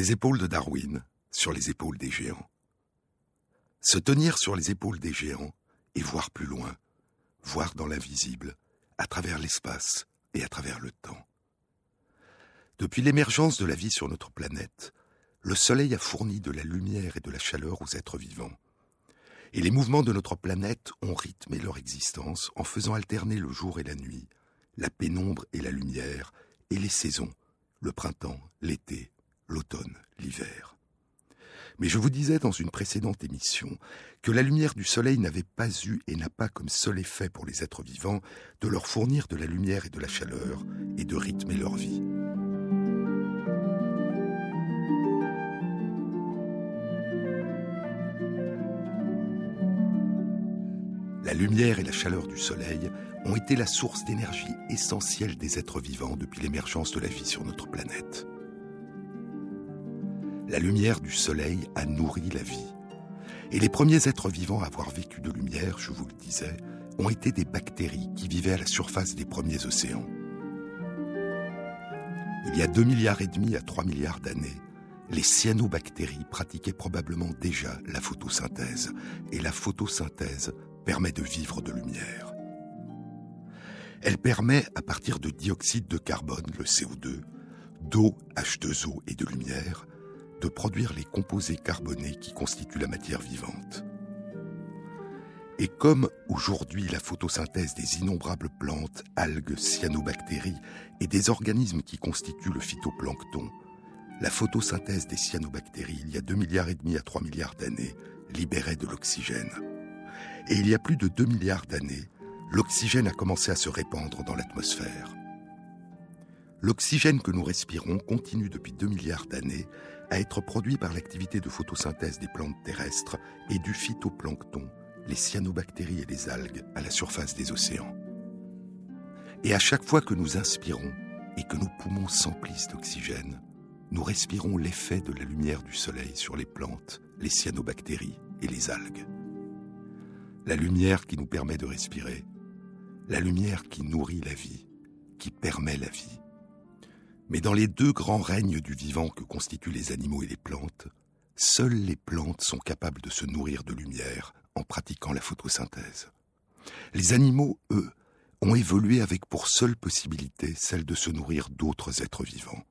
les épaules de Darwin, sur les épaules des géants. Se tenir sur les épaules des géants et voir plus loin, voir dans l'invisible, à travers l'espace et à travers le temps. Depuis l'émergence de la vie sur notre planète, le Soleil a fourni de la lumière et de la chaleur aux êtres vivants. Et les mouvements de notre planète ont rythmé leur existence en faisant alterner le jour et la nuit, la pénombre et la lumière, et les saisons, le printemps, l'été, l'automne, l'hiver. Mais je vous disais dans une précédente émission que la lumière du soleil n'avait pas eu et n'a pas comme seul effet pour les êtres vivants de leur fournir de la lumière et de la chaleur et de rythmer leur vie. La lumière et la chaleur du soleil ont été la source d'énergie essentielle des êtres vivants depuis l'émergence de la vie sur notre planète. La lumière du soleil a nourri la vie. Et les premiers êtres vivants à avoir vécu de lumière, je vous le disais, ont été des bactéries qui vivaient à la surface des premiers océans. Il y a 2 milliards et demi à 3 milliards d'années, les cyanobactéries pratiquaient probablement déjà la photosynthèse, et la photosynthèse permet de vivre de lumière. Elle permet, à partir de dioxyde de carbone, le CO2, d'eau, H2O et de lumière, de produire les composés carbonés qui constituent la matière vivante. Et comme aujourd'hui la photosynthèse des innombrables plantes, algues, cyanobactéries et des organismes qui constituent le phytoplancton, la photosynthèse des cyanobactéries, il y a 2 milliards et demi à 3 milliards d'années, libérait de l'oxygène. Et il y a plus de 2 milliards d'années, l'oxygène a commencé à se répandre dans l'atmosphère. L'oxygène que nous respirons continue depuis 2 milliards d'années à être produit par l'activité de photosynthèse des plantes terrestres et du phytoplancton, les cyanobactéries et les algues à la surface des océans. Et à chaque fois que nous inspirons et que nos poumons s'emplissent d'oxygène, nous respirons l'effet de la lumière du soleil sur les plantes, les cyanobactéries et les algues. La lumière qui nous permet de respirer, la lumière qui nourrit la vie, qui permet la vie. Mais dans les deux grands règnes du vivant que constituent les animaux et les plantes, seules les plantes sont capables de se nourrir de lumière en pratiquant la photosynthèse. Les animaux, eux, ont évolué avec pour seule possibilité celle de se nourrir d'autres êtres vivants.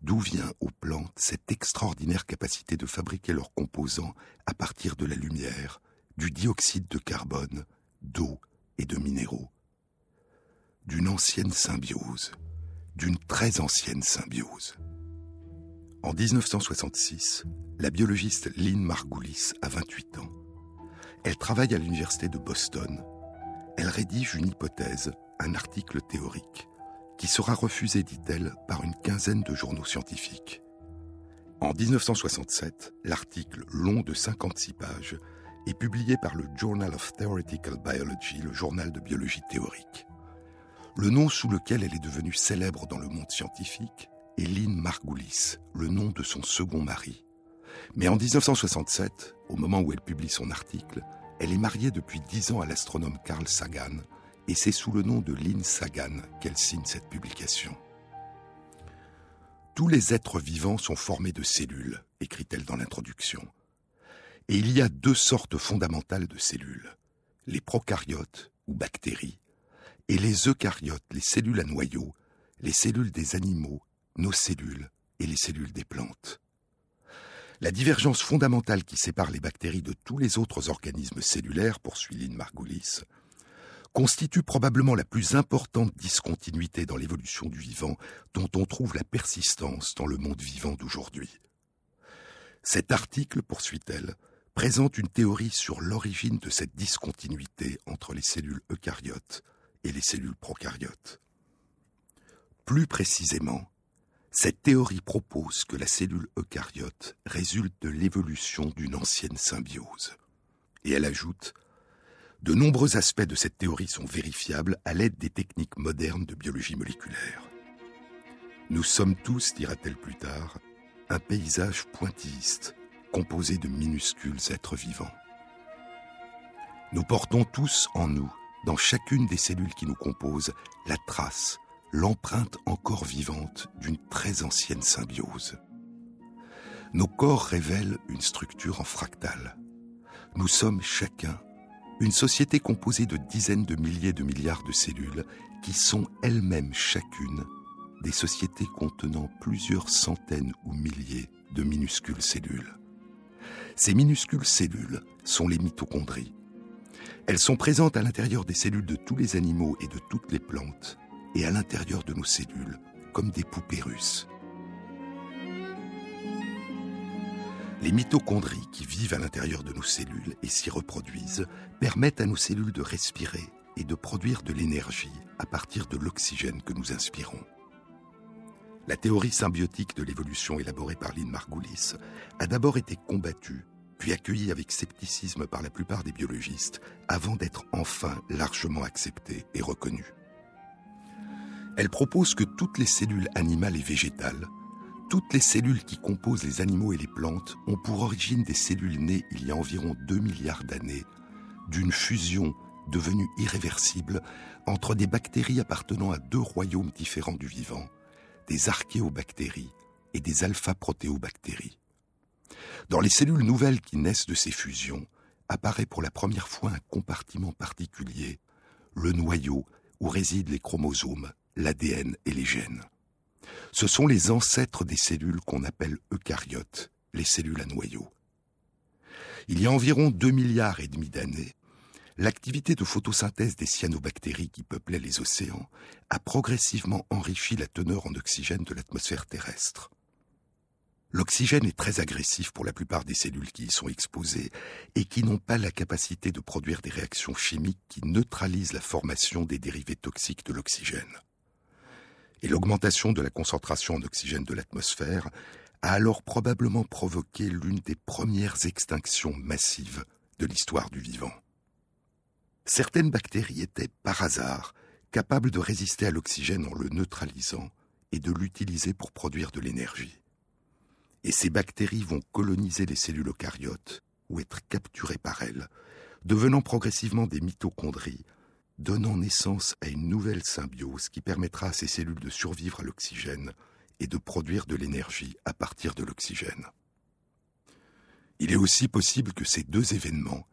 D'où vient aux plantes cette extraordinaire capacité de fabriquer leurs composants à partir de la lumière, du dioxyde de carbone, d'eau et de minéraux D'une ancienne symbiose d'une très ancienne symbiose. En 1966, la biologiste Lynn Margulis a 28 ans. Elle travaille à l'université de Boston. Elle rédige une hypothèse, un article théorique, qui sera refusé, dit-elle, par une quinzaine de journaux scientifiques. En 1967, l'article long de 56 pages est publié par le Journal of Theoretical Biology, le journal de biologie théorique. Le nom sous lequel elle est devenue célèbre dans le monde scientifique est Lynn Margulis, le nom de son second mari. Mais en 1967, au moment où elle publie son article, elle est mariée depuis dix ans à l'astronome Carl Sagan, et c'est sous le nom de Lynn Sagan qu'elle signe cette publication. Tous les êtres vivants sont formés de cellules, écrit-elle dans l'introduction. Et il y a deux sortes fondamentales de cellules, les prokaryotes ou bactéries et les eucaryotes, les cellules à noyaux, les cellules des animaux, nos cellules et les cellules des plantes. La divergence fondamentale qui sépare les bactéries de tous les autres organismes cellulaires, poursuit Lynn Margulis, constitue probablement la plus importante discontinuité dans l'évolution du vivant dont on trouve la persistance dans le monde vivant d'aujourd'hui. Cet article, poursuit-elle, présente une théorie sur l'origine de cette discontinuité entre les cellules eucaryotes et les cellules prokaryotes. Plus précisément, cette théorie propose que la cellule eucaryote résulte de l'évolution d'une ancienne symbiose. Et elle ajoute De nombreux aspects de cette théorie sont vérifiables à l'aide des techniques modernes de biologie moléculaire. Nous sommes tous, dira-t-elle plus tard, un paysage pointilliste composé de minuscules êtres vivants. Nous portons tous en nous dans chacune des cellules qui nous composent, la trace, l'empreinte encore vivante d'une très ancienne symbiose. Nos corps révèlent une structure en fractal. Nous sommes chacun une société composée de dizaines de milliers de milliards de cellules qui sont elles-mêmes chacune des sociétés contenant plusieurs centaines ou milliers de minuscules cellules. Ces minuscules cellules sont les mitochondries. Elles sont présentes à l'intérieur des cellules de tous les animaux et de toutes les plantes, et à l'intérieur de nos cellules, comme des poupées russes. Les mitochondries qui vivent à l'intérieur de nos cellules et s'y reproduisent permettent à nos cellules de respirer et de produire de l'énergie à partir de l'oxygène que nous inspirons. La théorie symbiotique de l'évolution élaborée par Lynn Margulis a d'abord été combattue, puis accueillie avec scepticisme par la plupart des biologistes, avant d'être enfin largement acceptée et reconnue. Elle propose que toutes les cellules animales et végétales, toutes les cellules qui composent les animaux et les plantes, ont pour origine des cellules nées il y a environ 2 milliards d'années, d'une fusion devenue irréversible entre des bactéries appartenant à deux royaumes différents du vivant, des archéobactéries et des alpha-protéobactéries. Dans les cellules nouvelles qui naissent de ces fusions, apparaît pour la première fois un compartiment particulier, le noyau où résident les chromosomes l'ADN et les gènes. Ce sont les ancêtres des cellules qu'on appelle eucaryotes, les cellules à noyau. Il y a environ 2 milliards et demi d'années, l'activité de photosynthèse des cyanobactéries qui peuplaient les océans a progressivement enrichi la teneur en oxygène de l'atmosphère terrestre. L'oxygène est très agressif pour la plupart des cellules qui y sont exposées et qui n'ont pas la capacité de produire des réactions chimiques qui neutralisent la formation des dérivés toxiques de l'oxygène et l'augmentation de la concentration en oxygène de l'atmosphère a alors probablement provoqué l'une des premières extinctions massives de l'histoire du vivant. Certaines bactéries étaient, par hasard, capables de résister à l'oxygène en le neutralisant et de l'utiliser pour produire de l'énergie. Et ces bactéries vont coloniser les cellules eucaryotes ou être capturées par elles, devenant progressivement des mitochondries donnant naissance à une nouvelle symbiose qui permettra à ces cellules de survivre à l'oxygène et de produire de l'énergie à partir de l'oxygène. Il est aussi possible que ces deux événements,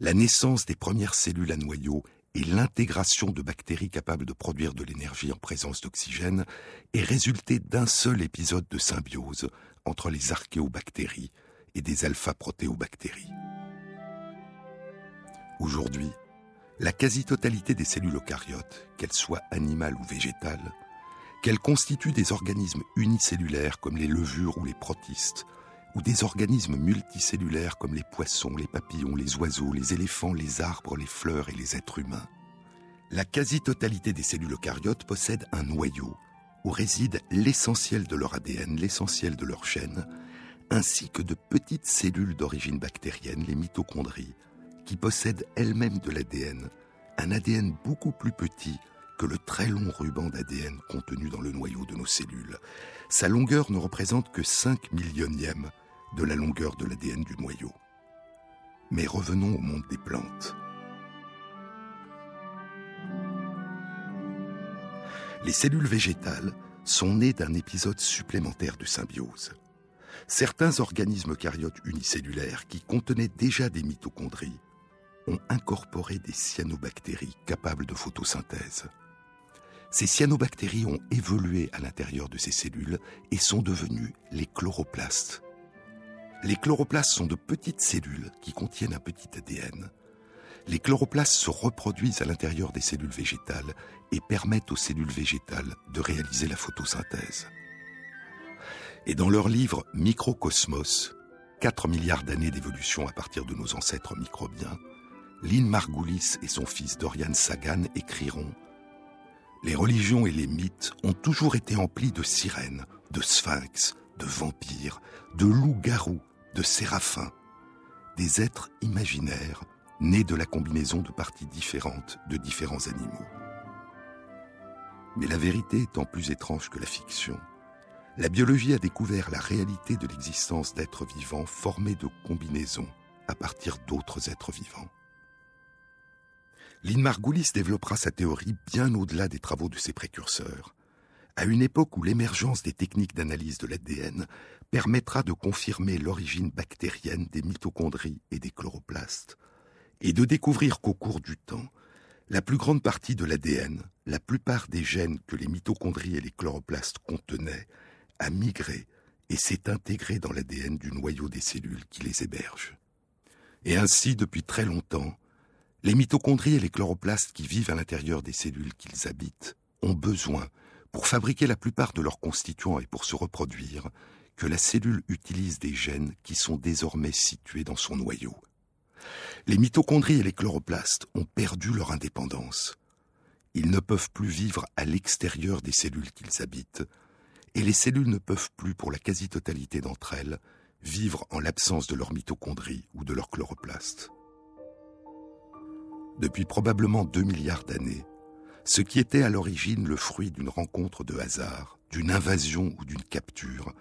la naissance des premières cellules à noyau et l'intégration de bactéries capables de produire de l'énergie en présence d'oxygène, aient résulté d'un seul épisode de symbiose entre les archéobactéries et des alpha-protéobactéries. Aujourd'hui, la quasi-totalité des cellules eucaryotes, qu'elles soient animales ou végétales, qu'elles constituent des organismes unicellulaires comme les levures ou les protistes, ou des organismes multicellulaires comme les poissons, les papillons, les oiseaux, les éléphants, les arbres, les fleurs et les êtres humains. La quasi-totalité des cellules eucaryotes possèdent un noyau où réside l'essentiel de leur ADN, l'essentiel de leur chaîne, ainsi que de petites cellules d'origine bactérienne, les mitochondries, qui possède elle-même de l'ADN, un ADN beaucoup plus petit que le très long ruban d'ADN contenu dans le noyau de nos cellules. Sa longueur ne représente que 5 millionièmes de la longueur de l'ADN du noyau. Mais revenons au monde des plantes. Les cellules végétales sont nées d'un épisode supplémentaire de symbiose. Certains organismes eucaryotes unicellulaires qui contenaient déjà des mitochondries ont incorporé des cyanobactéries capables de photosynthèse. Ces cyanobactéries ont évolué à l'intérieur de ces cellules et sont devenues les chloroplastes. Les chloroplastes sont de petites cellules qui contiennent un petit ADN. Les chloroplastes se reproduisent à l'intérieur des cellules végétales et permettent aux cellules végétales de réaliser la photosynthèse. Et dans leur livre Microcosmos, 4 milliards d'années d'évolution à partir de nos ancêtres microbiens, Lynn Margulis et son fils Dorian Sagan écriront Les religions et les mythes ont toujours été emplis de sirènes, de sphinx, de vampires, de loups-garous, de séraphins, des êtres imaginaires nés de la combinaison de parties différentes de différents animaux. Mais la vérité étant plus étrange que la fiction, la biologie a découvert la réalité de l'existence d'êtres vivants formés de combinaisons à partir d'autres êtres vivants. Lynn Margulis développera sa théorie bien au-delà des travaux de ses précurseurs. À une époque où l'émergence des techniques d'analyse de l'ADN permettra de confirmer l'origine bactérienne des mitochondries et des chloroplastes, et de découvrir qu'au cours du temps, la plus grande partie de l'ADN, la plupart des gènes que les mitochondries et les chloroplastes contenaient, a migré et s'est intégré dans l'ADN du noyau des cellules qui les hébergent. Et ainsi, depuis très longtemps, les mitochondries et les chloroplastes qui vivent à l'intérieur des cellules qu'ils habitent ont besoin, pour fabriquer la plupart de leurs constituants et pour se reproduire, que la cellule utilise des gènes qui sont désormais situés dans son noyau. Les mitochondries et les chloroplastes ont perdu leur indépendance. Ils ne peuvent plus vivre à l'extérieur des cellules qu'ils habitent, et les cellules ne peuvent plus, pour la quasi-totalité d'entre elles, vivre en l'absence de leurs mitochondries ou de leurs chloroplastes. Depuis probablement deux milliards d'années, ce qui était à l'origine le fruit d'une rencontre de hasard, d'une invasion ou d'une capture,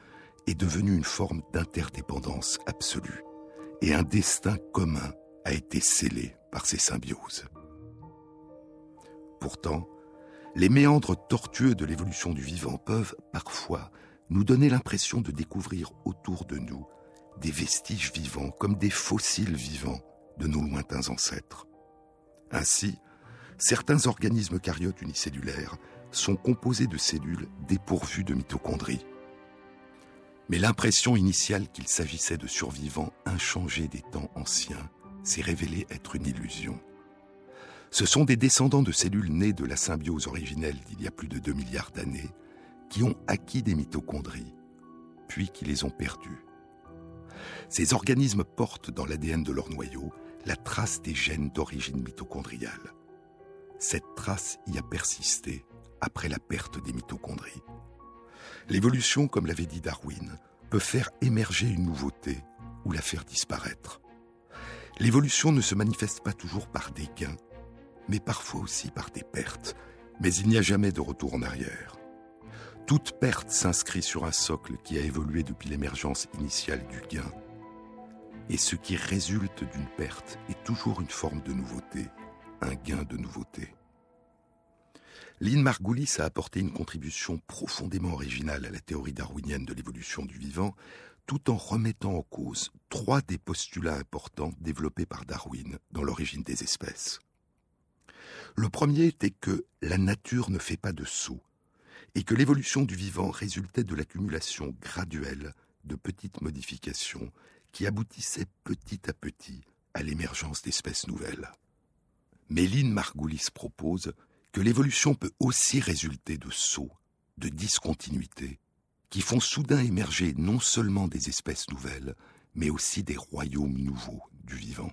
est devenu une forme d'interdépendance absolue, et un destin commun a été scellé par ces symbioses. Pourtant, les méandres tortueux de l'évolution du vivant peuvent, parfois, nous donner l'impression de découvrir autour de nous des vestiges vivants comme des fossiles vivants de nos lointains ancêtres. Ainsi, certains organismes caryotes unicellulaires sont composés de cellules dépourvues de mitochondries. Mais l'impression initiale qu'il s'agissait de survivants inchangés des temps anciens s'est révélée être une illusion. Ce sont des descendants de cellules nées de la symbiose originelle d'il y a plus de 2 milliards d'années qui ont acquis des mitochondries, puis qui les ont perdues. Ces organismes portent dans l'ADN de leur noyau la trace des gènes d'origine mitochondriale. Cette trace y a persisté après la perte des mitochondries. L'évolution, comme l'avait dit Darwin, peut faire émerger une nouveauté ou la faire disparaître. L'évolution ne se manifeste pas toujours par des gains, mais parfois aussi par des pertes. Mais il n'y a jamais de retour en arrière. Toute perte s'inscrit sur un socle qui a évolué depuis l'émergence initiale du gain. Et ce qui résulte d'une perte est toujours une forme de nouveauté, un gain de nouveauté. Lynn Margulis a apporté une contribution profondément originale à la théorie darwinienne de l'évolution du vivant, tout en remettant en cause trois des postulats importants développés par Darwin dans l'origine des espèces. Le premier était que la nature ne fait pas de saut, et que l'évolution du vivant résultait de l'accumulation graduelle de petites modifications qui aboutissaient petit à petit à l'émergence d'espèces nouvelles. Méline Margulis propose que l'évolution peut aussi résulter de sauts, de discontinuités, qui font soudain émerger non seulement des espèces nouvelles, mais aussi des royaumes nouveaux du vivant.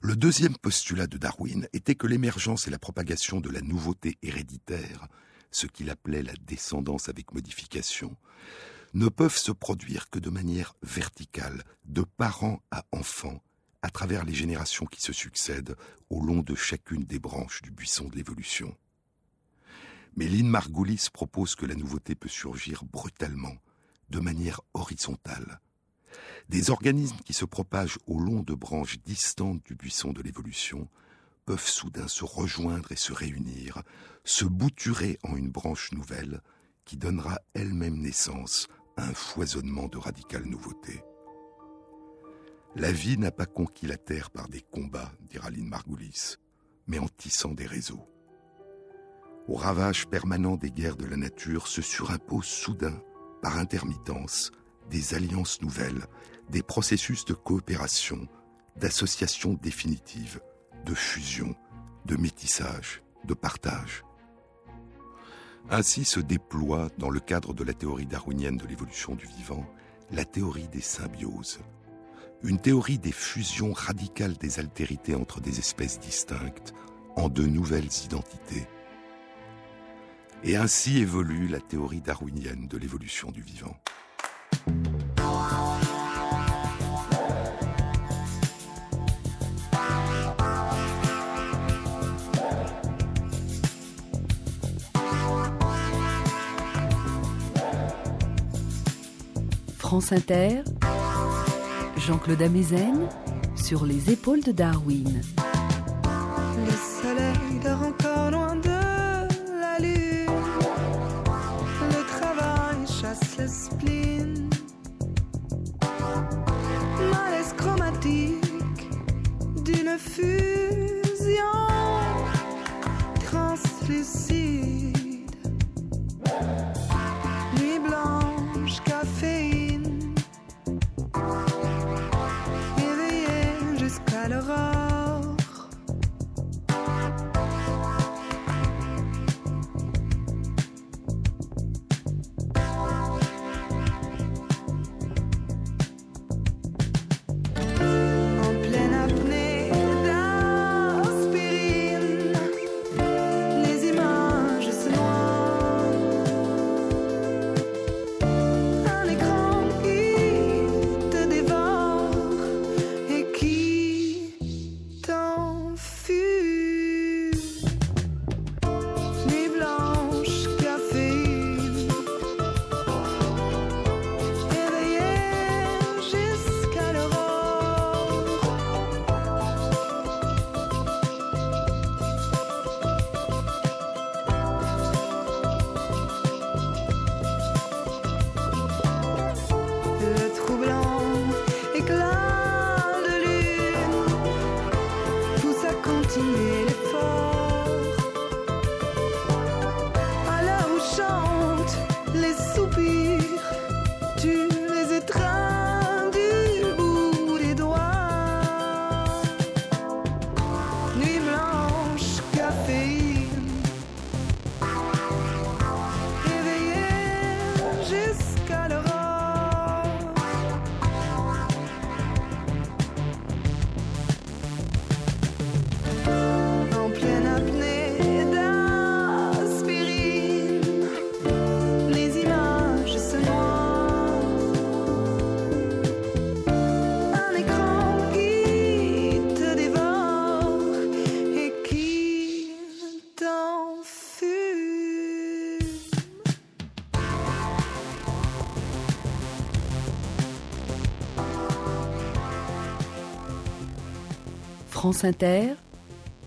Le deuxième postulat de Darwin était que l'émergence et la propagation de la nouveauté héréditaire, ce qu'il appelait la descendance avec modification, ne peuvent se produire que de manière verticale, de parents à enfants, à travers les générations qui se succèdent au long de chacune des branches du buisson de l'évolution. Mais Lynn Margulis propose que la nouveauté peut surgir brutalement, de manière horizontale, des organismes qui se propagent au long de branches distantes du buisson de l'évolution peuvent soudain se rejoindre et se réunir, se bouturer en une branche nouvelle qui donnera elle-même naissance à un foisonnement de radicales nouveautés. La vie n'a pas conquis la terre par des combats, dira Lynn Margulis, mais en tissant des réseaux. Au ravage permanent des guerres de la nature se surimpose soudain, par intermittence, des alliances nouvelles, des processus de coopération, d'association définitive, de fusion, de métissage, de partage. Ainsi se déploie, dans le cadre de la théorie darwinienne de l'évolution du vivant, la théorie des symbioses, une théorie des fusions radicales des altérités entre des espèces distinctes en de nouvelles identités. Et ainsi évolue la théorie darwinienne de l'évolution du vivant. France Inter, Jean-Claude Amezen sur les épaules de Darwin. Le soleil dort encore loin de la lune. Le travail chasse le spleen. Malaise chromatique d'une fusion translucide.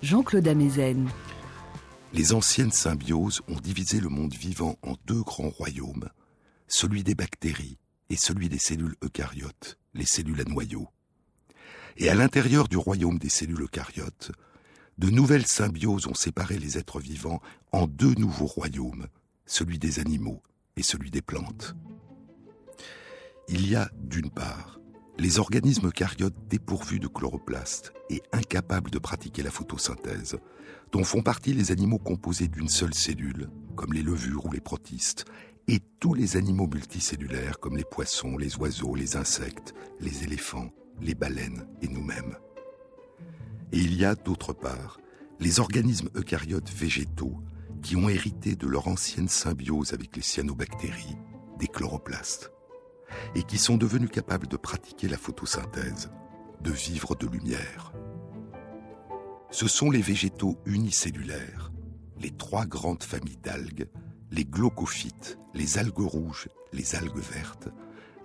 Jean-Claude Amezen. Les anciennes symbioses ont divisé le monde vivant en deux grands royaumes, celui des bactéries et celui des cellules eucaryotes, les cellules à noyaux. Et à l'intérieur du royaume des cellules eucaryotes, de nouvelles symbioses ont séparé les êtres vivants en deux nouveaux royaumes, celui des animaux et celui des plantes. Il y a, d'une part, les organismes eucaryotes dépourvus de chloroplastes et incapables de pratiquer la photosynthèse, dont font partie les animaux composés d'une seule cellule, comme les levures ou les protistes, et tous les animaux multicellulaires comme les poissons, les oiseaux, les insectes, les éléphants, les baleines et nous-mêmes. Et il y a, d'autre part, les organismes eucaryotes végétaux qui ont hérité de leur ancienne symbiose avec les cyanobactéries, des chloroplastes et qui sont devenus capables de pratiquer la photosynthèse, de vivre de lumière. Ce sont les végétaux unicellulaires, les trois grandes familles d'algues, les glaucophytes, les algues rouges, les algues vertes,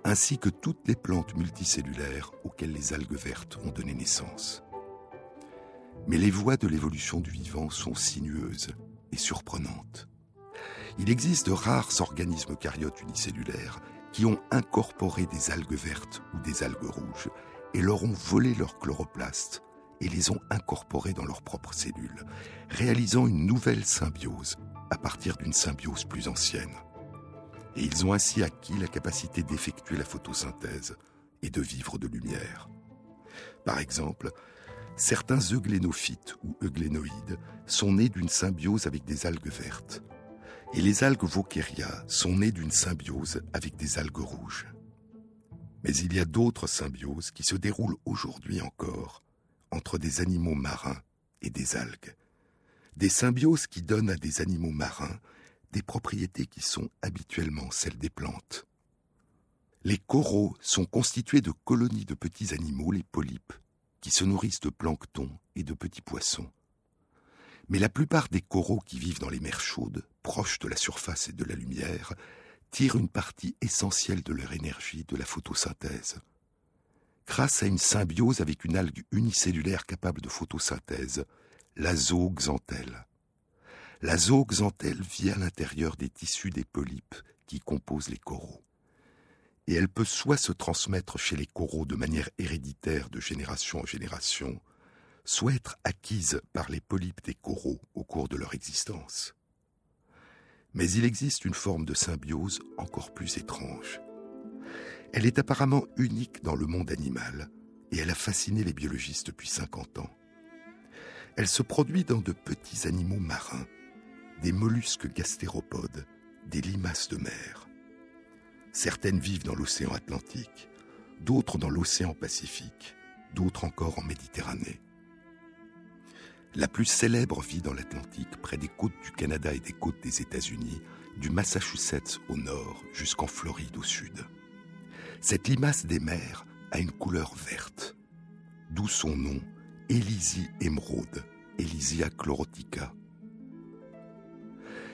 ainsi que toutes les plantes multicellulaires auxquelles les algues vertes ont donné naissance. Mais les voies de l'évolution du vivant sont sinueuses et surprenantes. Il existe de rares organismes caryotes unicellulaires qui ont incorporé des algues vertes ou des algues rouges et leur ont volé leur chloroplastes et les ont incorporés dans leurs propres cellules, réalisant une nouvelle symbiose à partir d'une symbiose plus ancienne. Et ils ont ainsi acquis la capacité d'effectuer la photosynthèse et de vivre de lumière. Par exemple, certains euglénophytes ou euglénoïdes sont nés d'une symbiose avec des algues vertes, et les algues Vauqueria sont nées d'une symbiose avec des algues rouges. Mais il y a d'autres symbioses qui se déroulent aujourd'hui encore entre des animaux marins et des algues. Des symbioses qui donnent à des animaux marins des propriétés qui sont habituellement celles des plantes. Les coraux sont constitués de colonies de petits animaux, les polypes, qui se nourrissent de plancton et de petits poissons. Mais la plupart des coraux qui vivent dans les mers chaudes, proches de la surface et de la lumière, tirent une partie essentielle de leur énergie de la photosynthèse. Grâce à une symbiose avec une algue unicellulaire capable de photosynthèse, la zooxanthelle. La zooxanthelle vit à l'intérieur des tissus des polypes qui composent les coraux. Et elle peut soit se transmettre chez les coraux de manière héréditaire de génération en génération, soit être acquise par les polypes des coraux au cours de leur existence. Mais il existe une forme de symbiose encore plus étrange. Elle est apparemment unique dans le monde animal et elle a fasciné les biologistes depuis 50 ans. Elle se produit dans de petits animaux marins, des mollusques gastéropodes, des limaces de mer. Certaines vivent dans l'océan Atlantique, d'autres dans l'océan Pacifique, d'autres encore en Méditerranée. La plus célèbre vit dans l'Atlantique, près des côtes du Canada et des côtes des États-Unis, du Massachusetts au nord jusqu'en Floride au sud. Cette limace des mers a une couleur verte, d'où son nom, Elysie émeraude, Elysia chlorotica.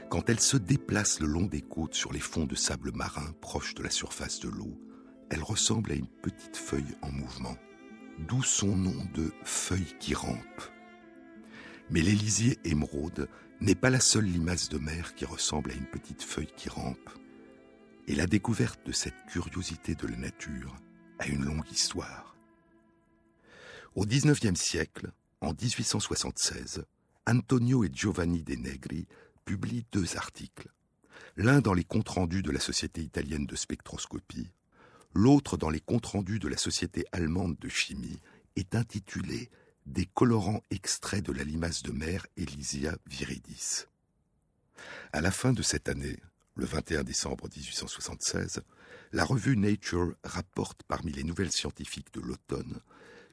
Quand elle se déplace le long des côtes sur les fonds de sable marin proches de la surface de l'eau, elle ressemble à une petite feuille en mouvement, d'où son nom de feuille qui rampe. Mais l'Élysée émeraude n'est pas la seule limace de mer qui ressemble à une petite feuille qui rampe. Et la découverte de cette curiosité de la nature a une longue histoire. Au XIXe siècle, en 1876, Antonio et Giovanni De Negri publient deux articles. L'un dans les comptes rendus de la Société italienne de spectroscopie, l'autre dans les comptes rendus de la Société allemande de chimie, est intitulé des colorants extraits de la limace de mer Elysia viridis. À la fin de cette année, le 21 décembre 1876, la revue Nature rapporte parmi les nouvelles scientifiques de l'automne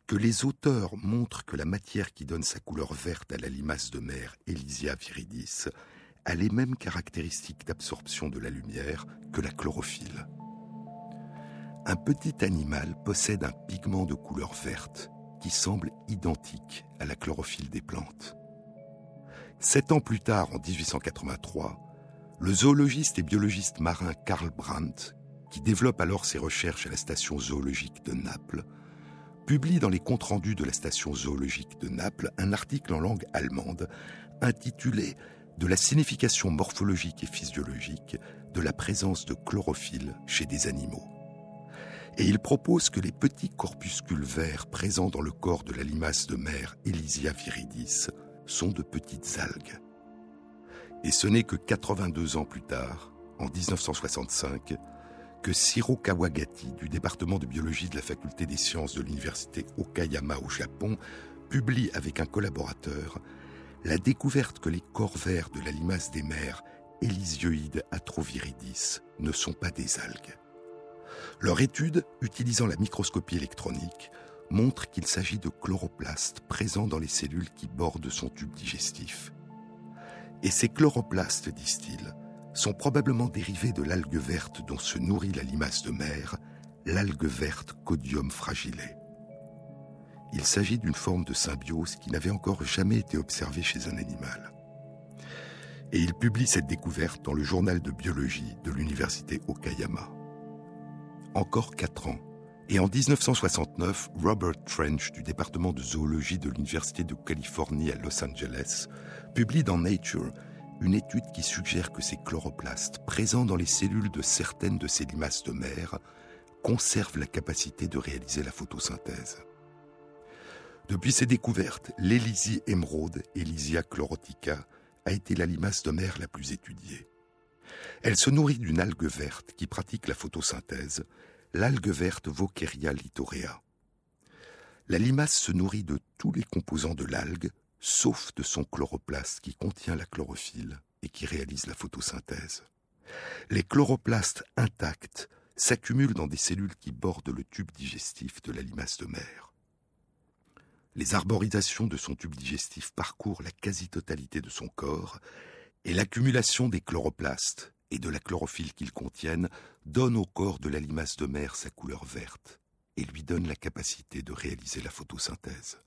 que les auteurs montrent que la matière qui donne sa couleur verte à la limace de mer Elysia viridis a les mêmes caractéristiques d'absorption de la lumière que la chlorophylle. Un petit animal possède un pigment de couleur verte qui semble identique à la chlorophylle des plantes. Sept ans plus tard, en 1883, le zoologiste et biologiste marin Karl Brandt, qui développe alors ses recherches à la station zoologique de Naples, publie dans les comptes rendus de la station zoologique de Naples un article en langue allemande intitulé De la signification morphologique et physiologique de la présence de chlorophylle chez des animaux et il propose que les petits corpuscules verts présents dans le corps de la limace de mer Elysia viridis sont de petites algues. Et ce n'est que 82 ans plus tard, en 1965, que Shiro Kawagati, du département de biologie de la faculté des sciences de l'université Okayama au Japon, publie avec un collaborateur la découverte que les corps verts de la limace des mers Elysioides atroviridis ne sont pas des algues. Leur étude, utilisant la microscopie électronique, montre qu'il s'agit de chloroplastes présents dans les cellules qui bordent son tube digestif. Et ces chloroplastes, disent-ils, sont probablement dérivés de l'algue verte dont se nourrit la limace de mer, l'algue verte Codium fragile. Il s'agit d'une forme de symbiose qui n'avait encore jamais été observée chez un animal. Et il publie cette découverte dans le journal de biologie de l'université Okayama encore quatre ans. Et en 1969, Robert Trench du département de zoologie de l'Université de Californie à Los Angeles publie dans Nature une étude qui suggère que ces chloroplastes, présents dans les cellules de certaines de ces limaces de mer, conservent la capacité de réaliser la photosynthèse. Depuis ses découvertes, l'Elysie émeraude, Elysia chlorotica, a été la limace de mer la plus étudiée. Elle se nourrit d'une algue verte qui pratique la photosynthèse l'algue verte Vauqueria litorea. La limace se nourrit de tous les composants de l'algue, sauf de son chloroplaste qui contient la chlorophylle et qui réalise la photosynthèse. Les chloroplastes intacts s'accumulent dans des cellules qui bordent le tube digestif de la limace de mer. Les arborisations de son tube digestif parcourent la quasi-totalité de son corps et l'accumulation des chloroplastes et de la chlorophylle qu'ils contiennent donne au corps de la limace de mer sa couleur verte et lui donne la capacité de réaliser la photosynthèse.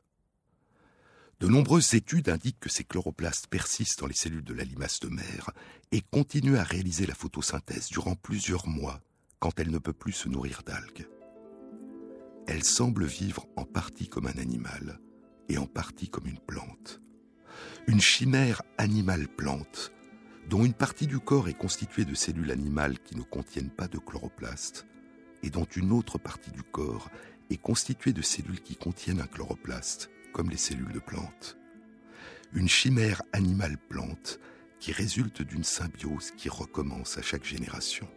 De nombreuses études indiquent que ces chloroplastes persistent dans les cellules de la limace de mer et continuent à réaliser la photosynthèse durant plusieurs mois quand elle ne peut plus se nourrir d'algues. Elle semble vivre en partie comme un animal et en partie comme une plante. Une chimère animal-plante dont une partie du corps est constituée de cellules animales qui ne contiennent pas de chloroplaste, et dont une autre partie du corps est constituée de cellules qui contiennent un chloroplaste comme les cellules de plantes. Une chimère animale-plante qui résulte d'une symbiose qui recommence à chaque génération.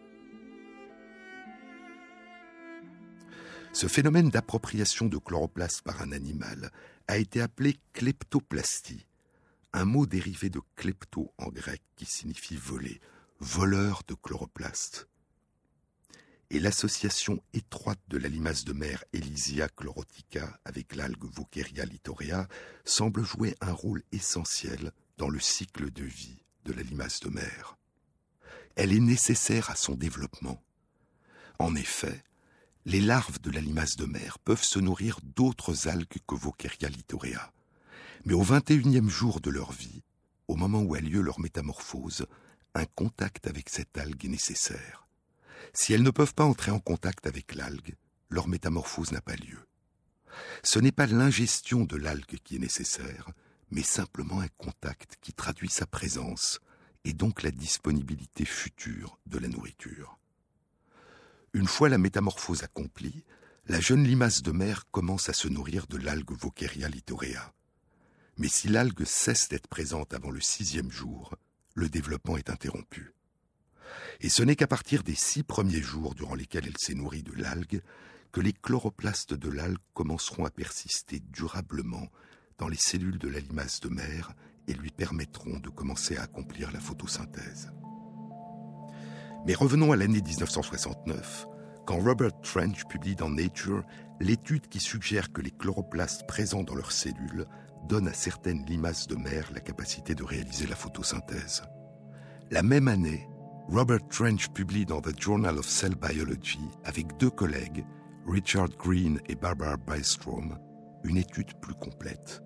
Ce phénomène d'appropriation de chloroplastes par un animal a été appelé kleptoplastie, un mot dérivé de klepto en grec qui signifie voler, voleur de chloroplastes. Et l'association étroite de la limace de mer Elysia chlorotica avec l'algue Vauqueria litorea semble jouer un rôle essentiel dans le cycle de vie de la limace de mer. Elle est nécessaire à son développement. En effet, les larves de la limace de mer peuvent se nourrir d'autres algues que Vauqueria litorea. Mais au 21e jour de leur vie, au moment où a lieu leur métamorphose, un contact avec cette algue est nécessaire. Si elles ne peuvent pas entrer en contact avec l'algue, leur métamorphose n'a pas lieu. Ce n'est pas l'ingestion de l'algue qui est nécessaire, mais simplement un contact qui traduit sa présence et donc la disponibilité future de la nourriture. Une fois la métamorphose accomplie, la jeune limace de mer commence à se nourrir de l'algue Vauqueria litorea. Mais si l'algue cesse d'être présente avant le sixième jour, le développement est interrompu. Et ce n'est qu'à partir des six premiers jours durant lesquels elle s'est nourrie de l'algue que les chloroplastes de l'algue commenceront à persister durablement dans les cellules de la limace de mer et lui permettront de commencer à accomplir la photosynthèse. Mais revenons à l'année 1969, quand Robert Trench publie dans Nature l'étude qui suggère que les chloroplastes présents dans leurs cellules donnent à certaines limaces de mer la capacité de réaliser la photosynthèse. La même année, Robert Trench publie dans The Journal of Cell Biology, avec deux collègues, Richard Green et Barbara Bystrom, une étude plus complète.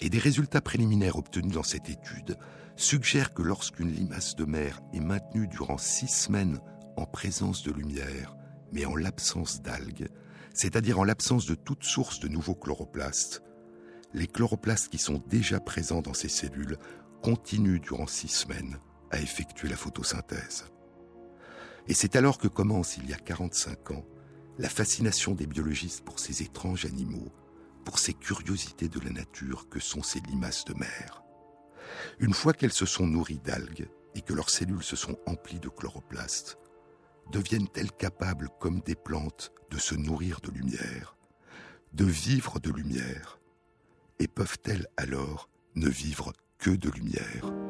Et des résultats préliminaires obtenus dans cette étude suggèrent que lorsqu'une limace de mer est maintenue durant six semaines en présence de lumière, mais en l'absence d'algues, c'est-à-dire en l'absence de toute source de nouveaux chloroplastes, les chloroplastes qui sont déjà présents dans ces cellules continuent durant six semaines à effectuer la photosynthèse. Et c'est alors que commence, il y a 45 ans, la fascination des biologistes pour ces étranges animaux, pour ces curiosités de la nature que sont ces limaces de mer. Une fois qu'elles se sont nourries d'algues et que leurs cellules se sont emplies de chloroplastes, deviennent-elles capables, comme des plantes, de se nourrir de lumière, de vivre de lumière, et peuvent-elles alors ne vivre que de lumière?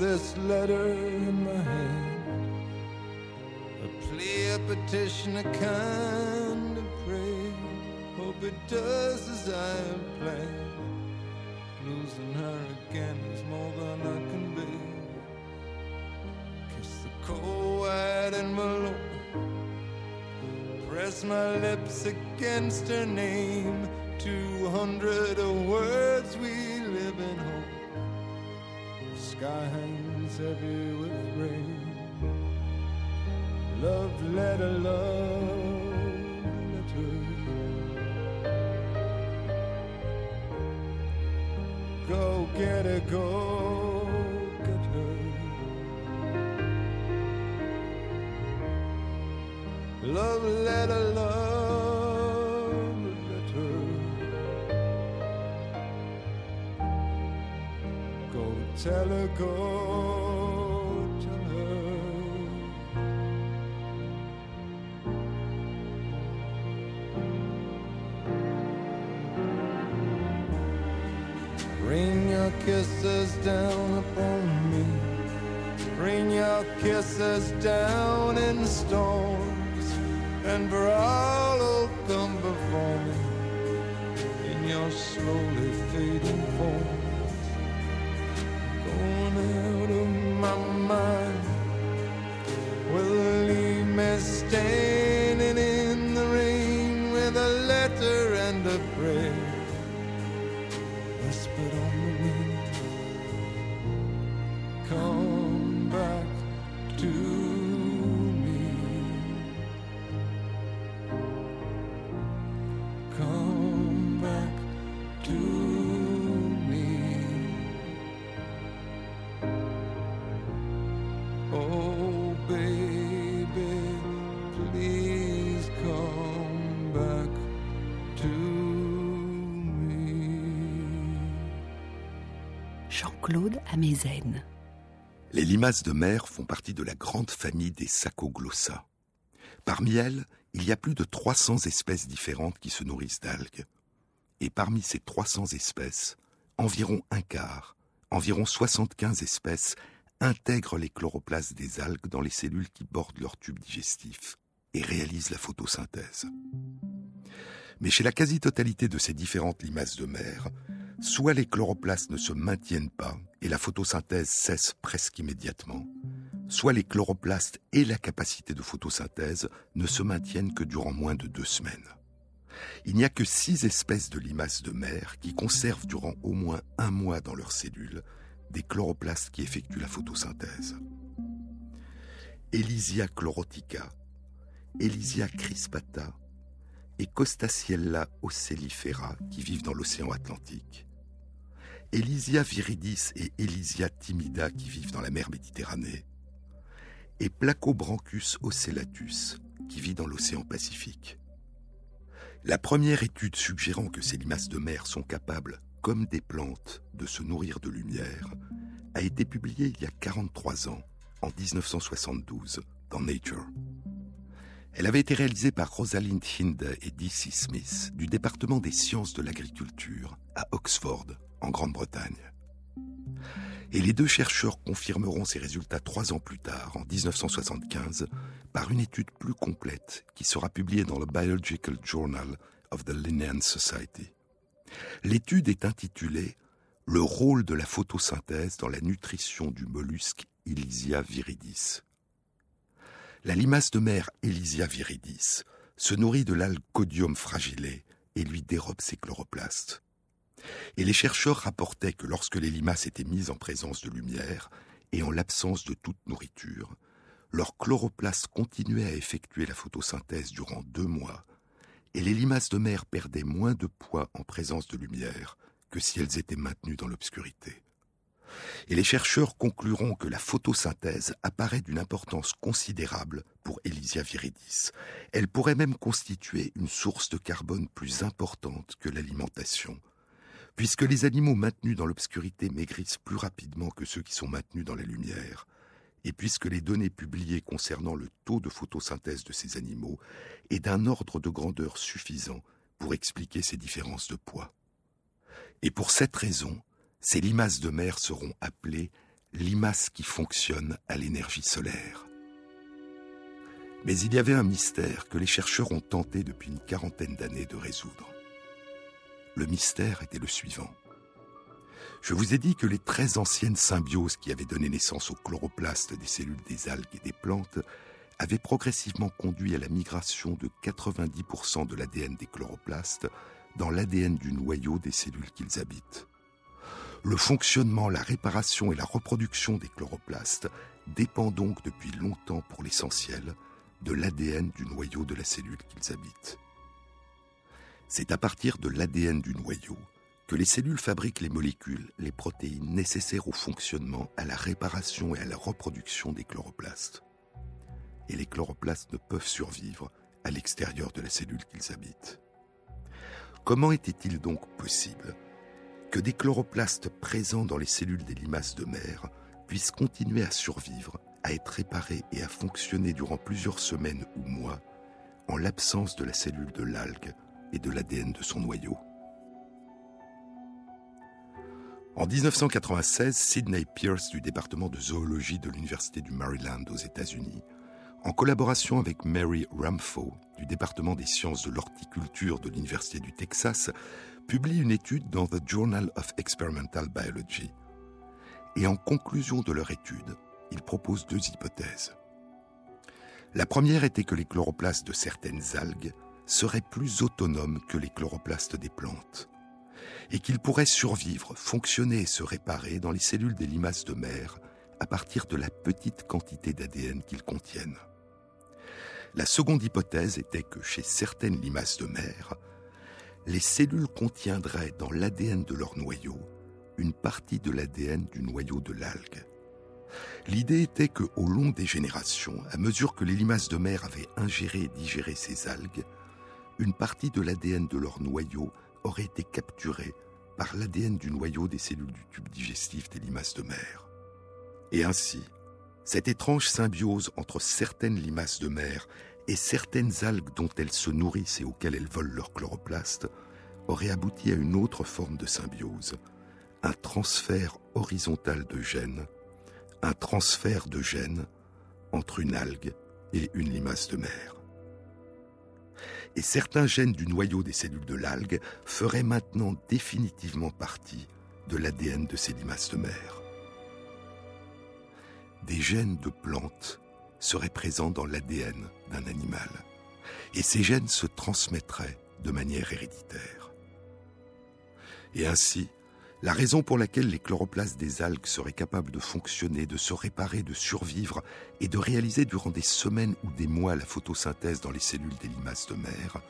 This letter in my hand. A plea, a petition, a kind of prayer. Hope it does as I have planned. Losing her again is more than I can bear. Kiss the cold white envelope. Press my lips against her name. Two hundred words we sky hangs heavy with rain. Love letter, love letter. Go get it, go get her. Love letter, love tell her, go tell her. Rain your kisses down upon me. Rain your kisses down in storms. And all who'll come before me in your slowly fading forms. Going out of my mind. Will leave me standing Les limaces de mer font partie de la grande famille des Sacoglossa. Parmi elles, il y a plus de 300 espèces différentes qui se nourrissent d'algues. Et parmi ces 300 espèces, environ un quart, environ 75 espèces, intègrent les chloroplastes des algues dans les cellules qui bordent leur tube digestif et réalisent la photosynthèse. Mais chez la quasi-totalité de ces différentes limaces de mer, soit les chloroplastes ne se maintiennent pas et la photosynthèse cesse presque immédiatement, soit les chloroplastes et la capacité de photosynthèse ne se maintiennent que durant moins de deux semaines. Il n'y a que six espèces de limaces de mer qui conservent durant au moins un mois dans leurs cellules des chloroplastes qui effectuent la photosynthèse. Elysia chlorotica, Elysia crispata et Costaciella ocellifera qui vivent dans l'océan Atlantique, Elysia viridis et Elysia timida qui vivent dans la mer Méditerranée, et Placobranchus ocellatus qui vit dans l'océan Pacifique. La première étude suggérant que ces limaces de mer sont capables, comme des plantes, de se nourrir de lumière a été publiée il y a 43 ans, en 1972, dans Nature. Elle avait été réalisée par Rosalind Hinde et D.C. Smith du département des sciences de l'agriculture à Oxford, en Grande-Bretagne. Et les deux chercheurs confirmeront ces résultats trois ans plus tard, en 1975, par une étude plus complète qui sera publiée dans le Biological Journal of the Linnean Society. L'étude est intitulée Le rôle de la photosynthèse dans la nutrition du mollusque Elysia viridis. La limace de mer Elysia viridis se nourrit de l'algue Codium fragile et lui dérobe ses chloroplastes. Et les chercheurs rapportaient que lorsque les limaces étaient mises en présence de lumière et en l'absence de toute nourriture, leurs chloroplastes continuaient à effectuer la photosynthèse durant deux mois, et les limaces de mer perdaient moins de poids en présence de lumière que si elles étaient maintenues dans l'obscurité. Et les chercheurs concluront que la photosynthèse apparaît d'une importance considérable pour Elysia viridis. Elle pourrait même constituer une source de carbone plus importante que l'alimentation, puisque les animaux maintenus dans l'obscurité maigrissent plus rapidement que ceux qui sont maintenus dans la lumière, et puisque les données publiées concernant le taux de photosynthèse de ces animaux est d'un ordre de grandeur suffisant pour expliquer ces différences de poids. Et pour cette raison, ces limaces de mer seront appelées limaces qui fonctionnent à l'énergie solaire. Mais il y avait un mystère que les chercheurs ont tenté depuis une quarantaine d'années de résoudre. Le mystère était le suivant. Je vous ai dit que les très anciennes symbioses qui avaient donné naissance aux chloroplastes des cellules des algues et des plantes avaient progressivement conduit à la migration de 90% de l'ADN des chloroplastes dans l'ADN du noyau des cellules qu'ils habitent. Le fonctionnement, la réparation et la reproduction des chloroplastes dépend donc depuis longtemps pour l'essentiel de l'ADN du noyau de la cellule qu'ils habitent. C'est à partir de l'ADN du noyau que les cellules fabriquent les molécules, les protéines nécessaires au fonctionnement, à la réparation et à la reproduction des chloroplastes. Et les chloroplastes ne peuvent survivre à l'extérieur de la cellule qu'ils habitent. Comment était-il donc possible que des chloroplastes présents dans les cellules des limaces de mer puissent continuer à survivre, à être réparés et à fonctionner durant plusieurs semaines ou mois en l'absence de la cellule de l'algue et de l'ADN de son noyau En 1996, Sidney Pierce du département de zoologie de l'Université du Maryland aux États-Unis, en collaboration avec Mary Ramfo du département des sciences de l'horticulture de l'Université du Texas, publie une étude dans The Journal of Experimental Biology. Et en conclusion de leur étude, ils proposent deux hypothèses. La première était que les chloroplastes de certaines algues seraient plus autonomes que les chloroplastes des plantes et qu'ils pourraient survivre, fonctionner et se réparer dans les cellules des limaces de mer à partir de la petite quantité d'ADN qu'ils contiennent. La seconde hypothèse était que chez certaines limaces de mer, les cellules contiendraient dans l'ADN de leur noyau une partie de l'ADN du noyau de l'algue. L'idée était que, au long des générations, à mesure que les limaces de mer avaient ingéré et digéré ces algues, une partie de l'ADN de leur noyau aurait été capturée par l'ADN du noyau des cellules du tube digestif des limaces de mer. Et ainsi, cette étrange symbiose entre certaines limaces de mer et certaines algues dont elles se nourrissent et auxquelles elles volent leur chloroplastes aurait abouti à une autre forme de symbiose, un transfert horizontal de gènes, un transfert de gènes entre une algue et une limace de mer. Et certains gènes du noyau des cellules de l'algue feraient maintenant définitivement partie de l'ADN de ces limaces de mer. Des gènes de plantes seraient présents dans l'ADN d'un animal, et ces gènes se transmettraient de manière héréditaire. Et ainsi, la raison pour laquelle les chloroplastes des algues seraient capables de fonctionner, de se réparer, de survivre et de réaliser durant des semaines ou des mois la photosynthèse dans les cellules des limaces de mer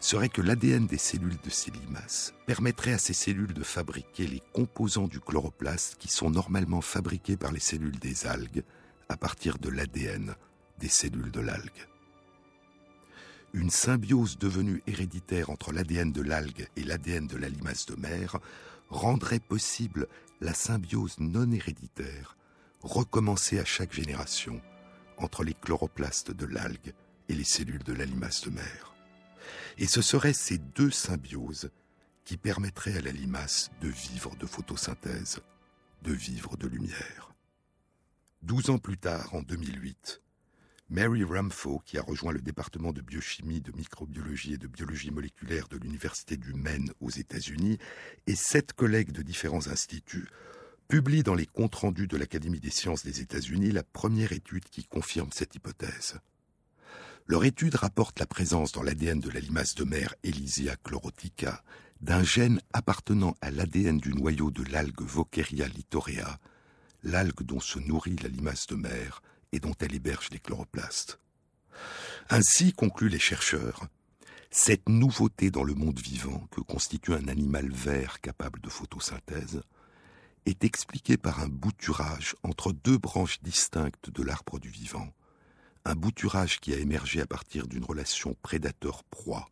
serait que l'ADN des cellules de ces limaces permettrait à ces cellules de fabriquer les composants du chloroplaste qui sont normalement fabriqués par les cellules des algues à partir de l'ADN des cellules de l'algue. Une symbiose devenue héréditaire entre l'ADN de l'algue et l'ADN de la limace de mer rendrait possible la symbiose non héréditaire, recommencée à chaque génération entre les chloroplastes de l'algue et les cellules de la limace de mer. Et ce seraient ces deux symbioses qui permettraient à la limace de vivre de photosynthèse, de vivre de lumière. Douze ans plus tard, en 2008, Mary Ramfo, qui a rejoint le département de biochimie, de microbiologie et de biologie moléculaire de l'Université du Maine aux États-Unis, et sept collègues de différents instituts, publient dans les comptes rendus de l'Académie des sciences des États-Unis la première étude qui confirme cette hypothèse. Leur étude rapporte la présence dans l'ADN de la limace de mer Elysia chlorotica d'un gène appartenant à l'ADN du noyau de l'algue Vokeria littorea, l'algue dont se nourrit la limace de mer et dont elle héberge les chloroplastes. Ainsi, concluent les chercheurs, cette nouveauté dans le monde vivant que constitue un animal vert capable de photosynthèse est expliquée par un bouturage entre deux branches distinctes de l'arbre du vivant, un bouturage qui a émergé à partir d'une relation prédateur-proie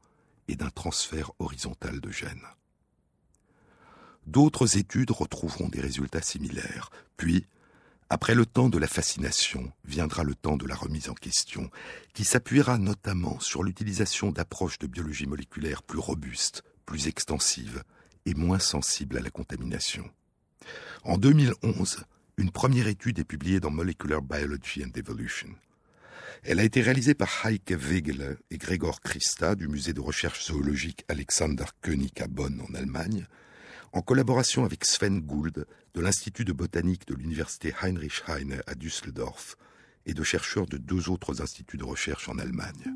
et d'un transfert horizontal de gènes. D'autres études retrouveront des résultats similaires, puis après le temps de la fascination viendra le temps de la remise en question, qui s'appuiera notamment sur l'utilisation d'approches de biologie moléculaire plus robustes, plus extensives et moins sensibles à la contamination. En 2011, une première étude est publiée dans Molecular Biology and Evolution. Elle a été réalisée par Heike Wegeler et Gregor Christa du musée de recherche zoologique Alexander Koenig à Bonn en Allemagne, en collaboration avec Sven Gould de l'Institut de botanique de l'Université Heinrich Heine à Düsseldorf et de chercheurs de deux autres instituts de recherche en Allemagne.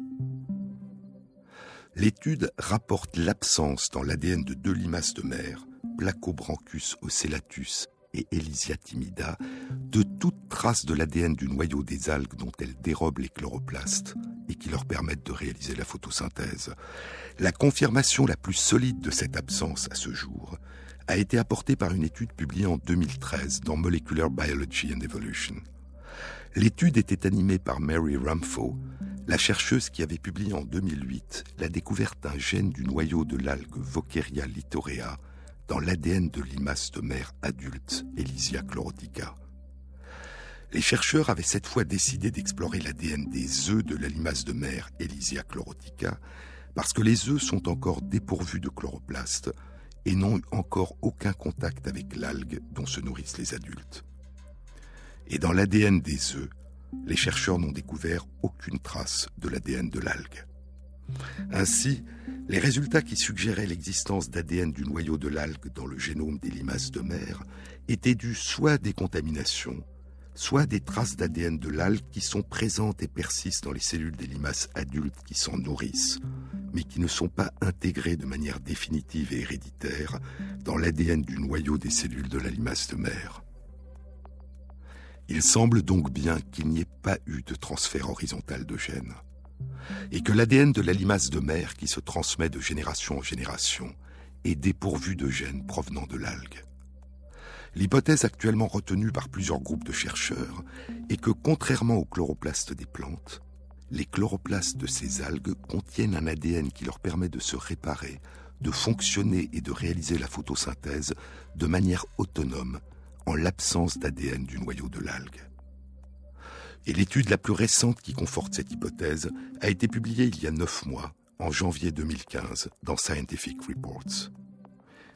L'étude rapporte l'absence dans l'ADN de deux limaces de mer, Placobranchus ocellatus et Elysia timida, de toute trace de l'ADN du noyau des algues dont elles dérobent les chloroplastes et qui leur permettent de réaliser la photosynthèse. La confirmation la plus solide de cette absence à ce jour a été apporté par une étude publiée en 2013 dans Molecular Biology and Evolution. L'étude était animée par Mary Ramfo, la chercheuse qui avait publié en 2008 la découverte d'un gène du noyau de l'algue Vokeria littorea dans l'ADN de limaces de mer adulte Elysia chlorotica. Les chercheurs avaient cette fois décidé d'explorer l'ADN des œufs de la limace de mer Elysia chlorotica parce que les œufs sont encore dépourvus de chloroplastes et n'ont eu encore aucun contact avec l'algue dont se nourrissent les adultes. Et dans l'ADN des œufs, les chercheurs n'ont découvert aucune trace de l'ADN de l'algue. Ainsi, les résultats qui suggéraient l'existence d'ADN du noyau de l'algue dans le génome des limaces de mer étaient dus soit à des contaminations, soit des traces d'ADN de l'algue qui sont présentes et persistent dans les cellules des limaces adultes qui s'en nourrissent, mais qui ne sont pas intégrées de manière définitive et héréditaire dans l'ADN du noyau des cellules de la limace de mer. Il semble donc bien qu'il n'y ait pas eu de transfert horizontal de gènes, et que l'ADN de la limace de mer qui se transmet de génération en génération est dépourvu de gènes provenant de l'algue. L'hypothèse actuellement retenue par plusieurs groupes de chercheurs est que, contrairement aux chloroplastes des plantes, les chloroplastes de ces algues contiennent un ADN qui leur permet de se réparer, de fonctionner et de réaliser la photosynthèse de manière autonome en l'absence d'ADN du noyau de l'algue. Et l'étude la plus récente qui conforte cette hypothèse a été publiée il y a neuf mois, en janvier 2015, dans Scientific Reports.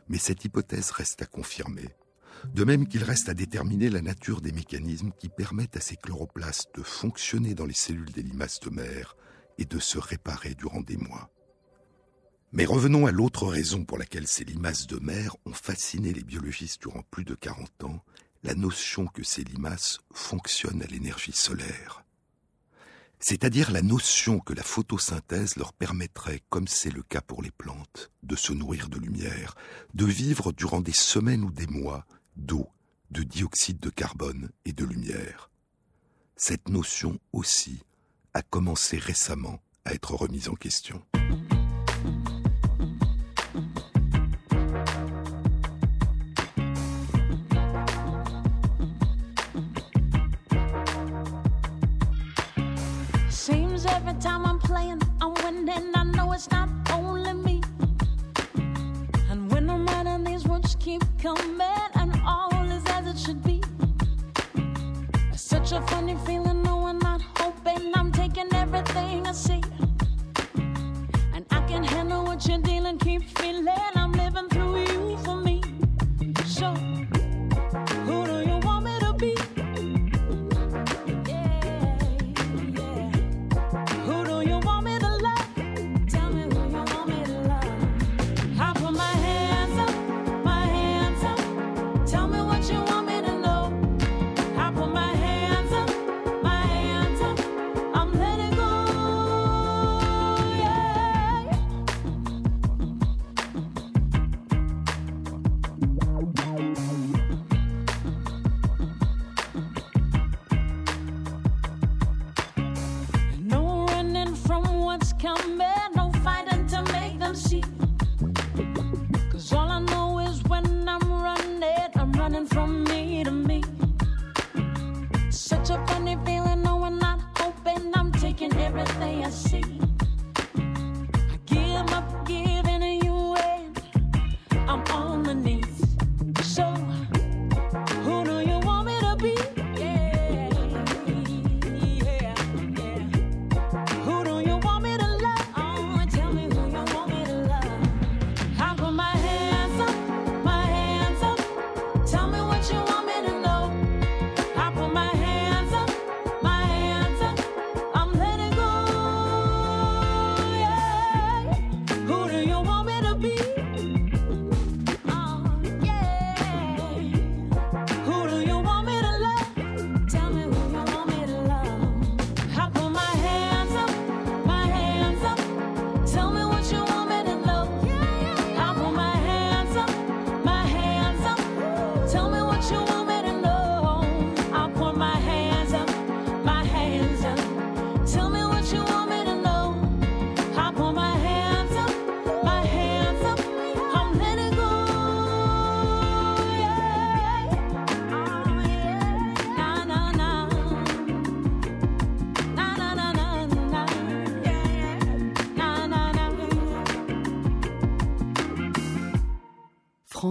Mais cette hypothèse reste à confirmer de même qu'il reste à déterminer la nature des mécanismes qui permettent à ces chloroplastes de fonctionner dans les cellules des limaces de mer et de se réparer durant des mois. Mais revenons à l'autre raison pour laquelle ces limaces de mer ont fasciné les biologistes durant plus de 40 ans, la notion que ces limaces fonctionnent à l'énergie solaire. C'est-à-dire la notion que la photosynthèse leur permettrait, comme c'est le cas pour les plantes, de se nourrir de lumière, de vivre durant des semaines ou des mois d'eau, de dioxyde de carbone et de lumière. Cette notion aussi a commencé récemment à être remise en question. Seems every time I'm playing, I'm winning. I know it's not only me. And when I'm writing, these words keep coming. Such a funny feeling knowing not hoping I'm taking everything I see. And I can handle what you're dealing, keep feeling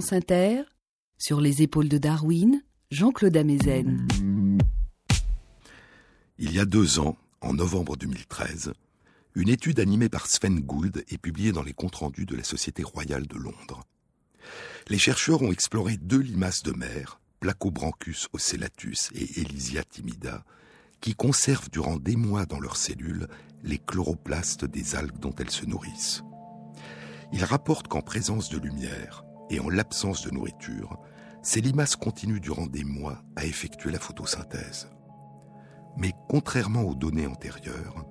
Inter, sur les épaules de Darwin, Jean-Claude Amezen. Il y a deux ans, en novembre 2013, une étude animée par Sven Gould est publiée dans les comptes rendus de la Société royale de Londres. Les chercheurs ont exploré deux limaces de mer, Placobranchus ocellatus et Elysia timida, qui conservent durant des mois dans leurs cellules les chloroplastes des algues dont elles se nourrissent. Ils rapportent qu'en présence de lumière, et en l'absence de nourriture, ces limaces continuent durant des mois à effectuer la photosynthèse. Mais contrairement aux données antérieures,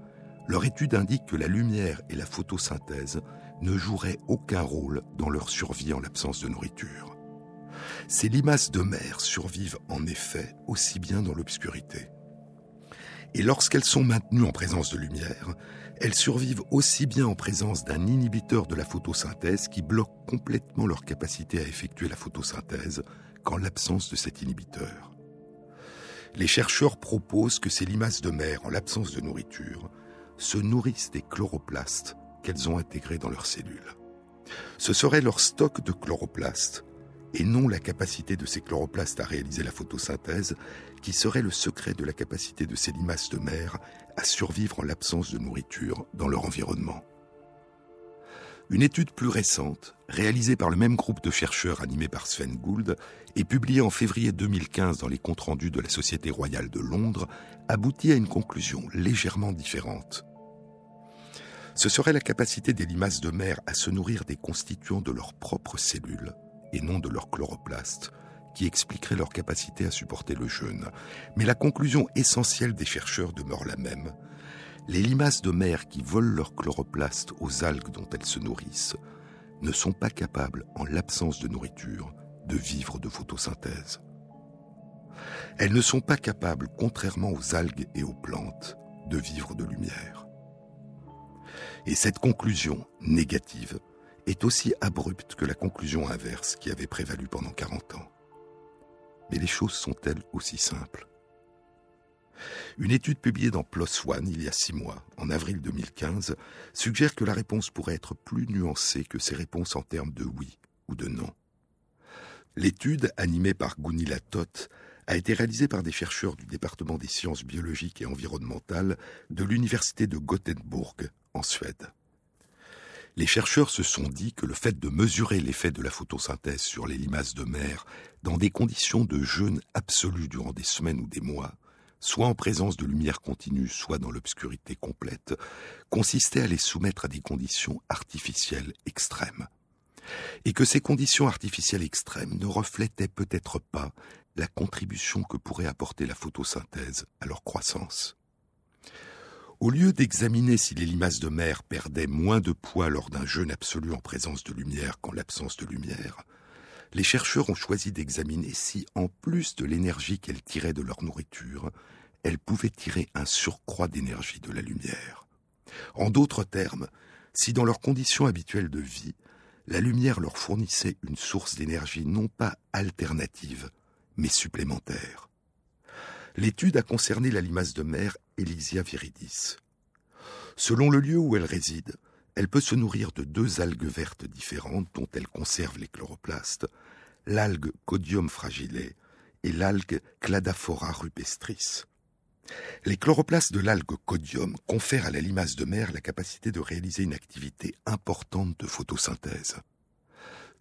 leur étude indique que la lumière et la photosynthèse ne joueraient aucun rôle dans leur survie en l'absence de nourriture. Ces limaces de mer survivent en effet aussi bien dans l'obscurité. Et lorsqu'elles sont maintenues en présence de lumière, elles survivent aussi bien en présence d'un inhibiteur de la photosynthèse qui bloque complètement leur capacité à effectuer la photosynthèse qu'en l'absence de cet inhibiteur. Les chercheurs proposent que ces limaces de mer, en l'absence de nourriture, se nourrissent des chloroplastes qu'elles ont intégrés dans leurs cellules. Ce serait leur stock de chloroplastes et non la capacité de ces chloroplastes à réaliser la photosynthèse qui serait le secret de la capacité de ces limaces de mer à survivre en l'absence de nourriture dans leur environnement. Une étude plus récente, réalisée par le même groupe de chercheurs animé par Sven Gould et publiée en février 2015 dans les comptes rendus de la Société royale de Londres, aboutit à une conclusion légèrement différente. Ce serait la capacité des limaces de mer à se nourrir des constituants de leurs propres cellules et non de leurs chloroplastes, qui expliquerait leur capacité à supporter le jeûne. Mais la conclusion essentielle des chercheurs demeure la même. Les limaces de mer qui volent leurs chloroplastes aux algues dont elles se nourrissent ne sont pas capables, en l'absence de nourriture, de vivre de photosynthèse. Elles ne sont pas capables, contrairement aux algues et aux plantes, de vivre de lumière. Et cette conclusion négative est aussi abrupte que la conclusion inverse qui avait prévalu pendant 40 ans. Mais les choses sont-elles aussi simples? Une étude publiée dans PLOS ONE il y a six mois, en avril 2015, suggère que la réponse pourrait être plus nuancée que ces réponses en termes de oui ou de non. L'étude, animée par Gunilla Toth, a été réalisée par des chercheurs du département des sciences biologiques et environnementales de l'université de Gothenburg, en Suède. Les chercheurs se sont dit que le fait de mesurer l'effet de la photosynthèse sur les limaces de mer dans des conditions de jeûne absolu durant des semaines ou des mois, soit en présence de lumière continue, soit dans l'obscurité complète, consistait à les soumettre à des conditions artificielles extrêmes. Et que ces conditions artificielles extrêmes ne reflétaient peut-être pas la contribution que pourrait apporter la photosynthèse à leur croissance. Au lieu d'examiner si les limaces de mer perdaient moins de poids lors d'un jeûne absolu en présence de lumière qu'en l'absence de lumière, les chercheurs ont choisi d'examiner si, en plus de l'énergie qu'elles tiraient de leur nourriture, elles pouvaient tirer un surcroît d'énergie de la lumière. En d'autres termes, si dans leurs conditions habituelles de vie, la lumière leur fournissait une source d'énergie non pas alternative, mais supplémentaire. L'étude a concerné la limace de mer Elysia viridis. Selon le lieu où elle réside, elle peut se nourrir de deux algues vertes différentes dont elle conserve les chloroplastes, l'algue Codium fragile et l'algue Cladaphora rupestris. Les chloroplastes de l'algue Codium confèrent à la limace de mer la capacité de réaliser une activité importante de photosynthèse.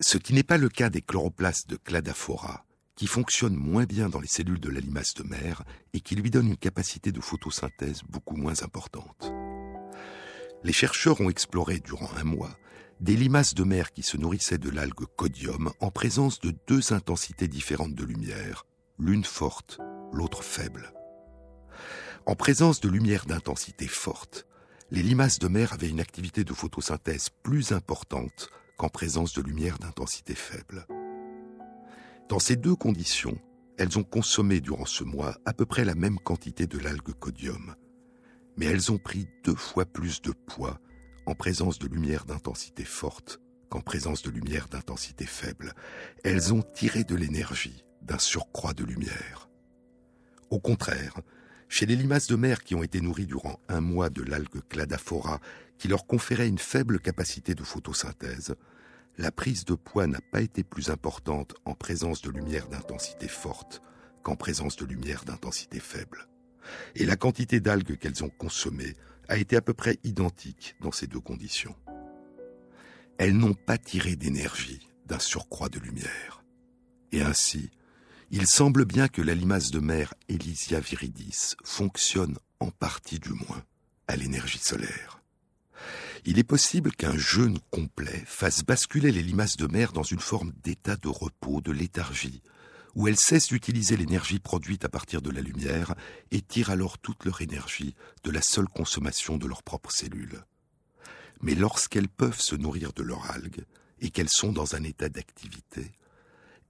Ce qui n'est pas le cas des chloroplastes de Cladaphora, qui fonctionne moins bien dans les cellules de la limace de mer et qui lui donne une capacité de photosynthèse beaucoup moins importante. Les chercheurs ont exploré durant un mois des limaces de mer qui se nourrissaient de l'algue codium en présence de deux intensités différentes de lumière, l'une forte, l'autre faible. En présence de lumière d'intensité forte, les limaces de mer avaient une activité de photosynthèse plus importante qu'en présence de lumière d'intensité faible. Dans ces deux conditions, elles ont consommé durant ce mois à peu près la même quantité de l'algue codium, mais elles ont pris deux fois plus de poids en présence de lumière d'intensité forte qu'en présence de lumière d'intensité faible. Elles ont tiré de l'énergie d'un surcroît de lumière. Au contraire, chez les limaces de mer qui ont été nourries durant un mois de l'algue cladaphora qui leur conférait une faible capacité de photosynthèse, la prise de poids n'a pas été plus importante en présence de lumière d'intensité forte qu'en présence de lumière d'intensité faible. Et la quantité d'algues qu'elles ont consommées a été à peu près identique dans ces deux conditions. Elles n'ont pas tiré d'énergie d'un surcroît de lumière. Et ainsi, il semble bien que la limace de mer Elysia viridis fonctionne, en partie du moins, à l'énergie solaire il est possible qu'un jeûne complet fasse basculer les limaces de mer dans une forme d'état de repos, de léthargie, où elles cessent d'utiliser l'énergie produite à partir de la lumière et tirent alors toute leur énergie de la seule consommation de leurs propres cellules. Mais lorsqu'elles peuvent se nourrir de leurs algues et qu'elles sont dans un état d'activité,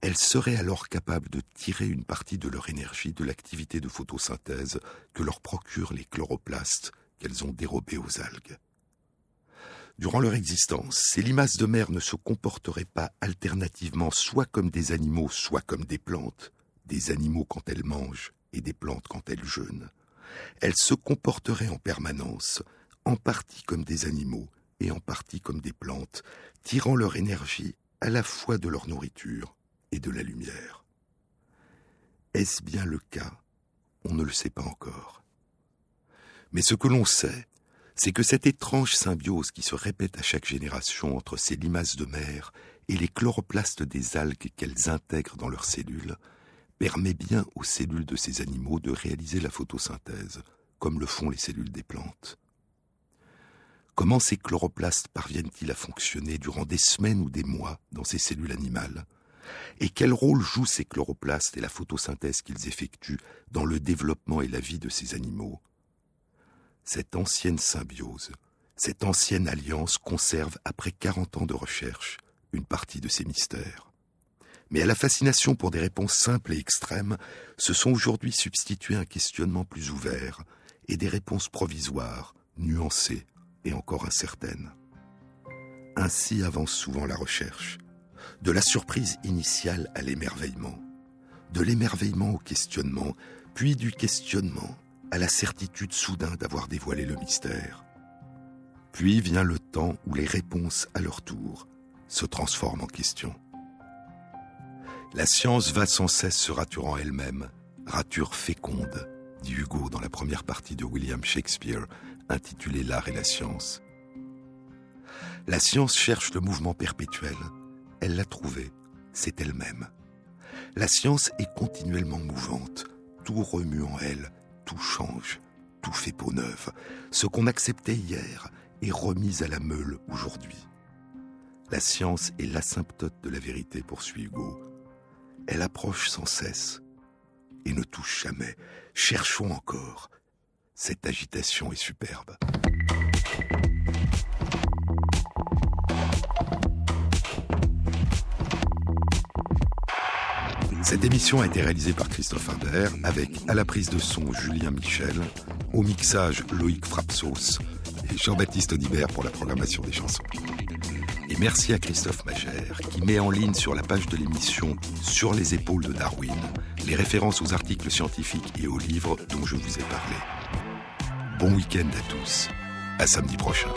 elles seraient alors capables de tirer une partie de leur énergie de l'activité de photosynthèse que leur procurent les chloroplastes qu'elles ont dérobés aux algues. Durant leur existence, ces limaces de mer ne se comporteraient pas alternativement soit comme des animaux, soit comme des plantes, des animaux quand elles mangent et des plantes quand elles jeûnent. Elles se comporteraient en permanence, en partie comme des animaux et en partie comme des plantes, tirant leur énergie à la fois de leur nourriture et de la lumière. Est-ce bien le cas? On ne le sait pas encore. Mais ce que l'on sait, c'est que cette étrange symbiose qui se répète à chaque génération entre ces limaces de mer et les chloroplastes des algues qu'elles intègrent dans leurs cellules permet bien aux cellules de ces animaux de réaliser la photosynthèse, comme le font les cellules des plantes. Comment ces chloroplastes parviennent-ils à fonctionner durant des semaines ou des mois dans ces cellules animales? Et quel rôle jouent ces chloroplastes et la photosynthèse qu'ils effectuent dans le développement et la vie de ces animaux? Cette ancienne symbiose, cette ancienne alliance conserve, après 40 ans de recherche, une partie de ses mystères. Mais à la fascination pour des réponses simples et extrêmes, se sont aujourd'hui substitués un questionnement plus ouvert et des réponses provisoires, nuancées et encore incertaines. Ainsi avance souvent la recherche, de la surprise initiale à l'émerveillement, de l'émerveillement au questionnement, puis du questionnement à la certitude soudain d'avoir dévoilé le mystère. Puis vient le temps où les réponses, à leur tour, se transforment en questions. La science va sans cesse se raturant elle-même, rature féconde, dit Hugo dans la première partie de William Shakespeare, intitulée L'art et la science. La science cherche le mouvement perpétuel. Elle l'a trouvé, c'est elle-même. La science est continuellement mouvante, tout remue en elle, tout change, tout fait peau neuve. Ce qu'on acceptait hier est remis à la meule aujourd'hui. La science est l'asymptote de la vérité, poursuit Hugo. Elle approche sans cesse et ne touche jamais. Cherchons encore. Cette agitation est superbe. Cette émission a été réalisée par Christophe Imbert avec à la prise de son Julien Michel, au mixage Loïc Frapsos et Jean-Baptiste Audibert pour la programmation des chansons. Et merci à Christophe Magère qui met en ligne sur la page de l'émission Sur les épaules de Darwin les références aux articles scientifiques et aux livres dont je vous ai parlé. Bon week-end à tous. À samedi prochain.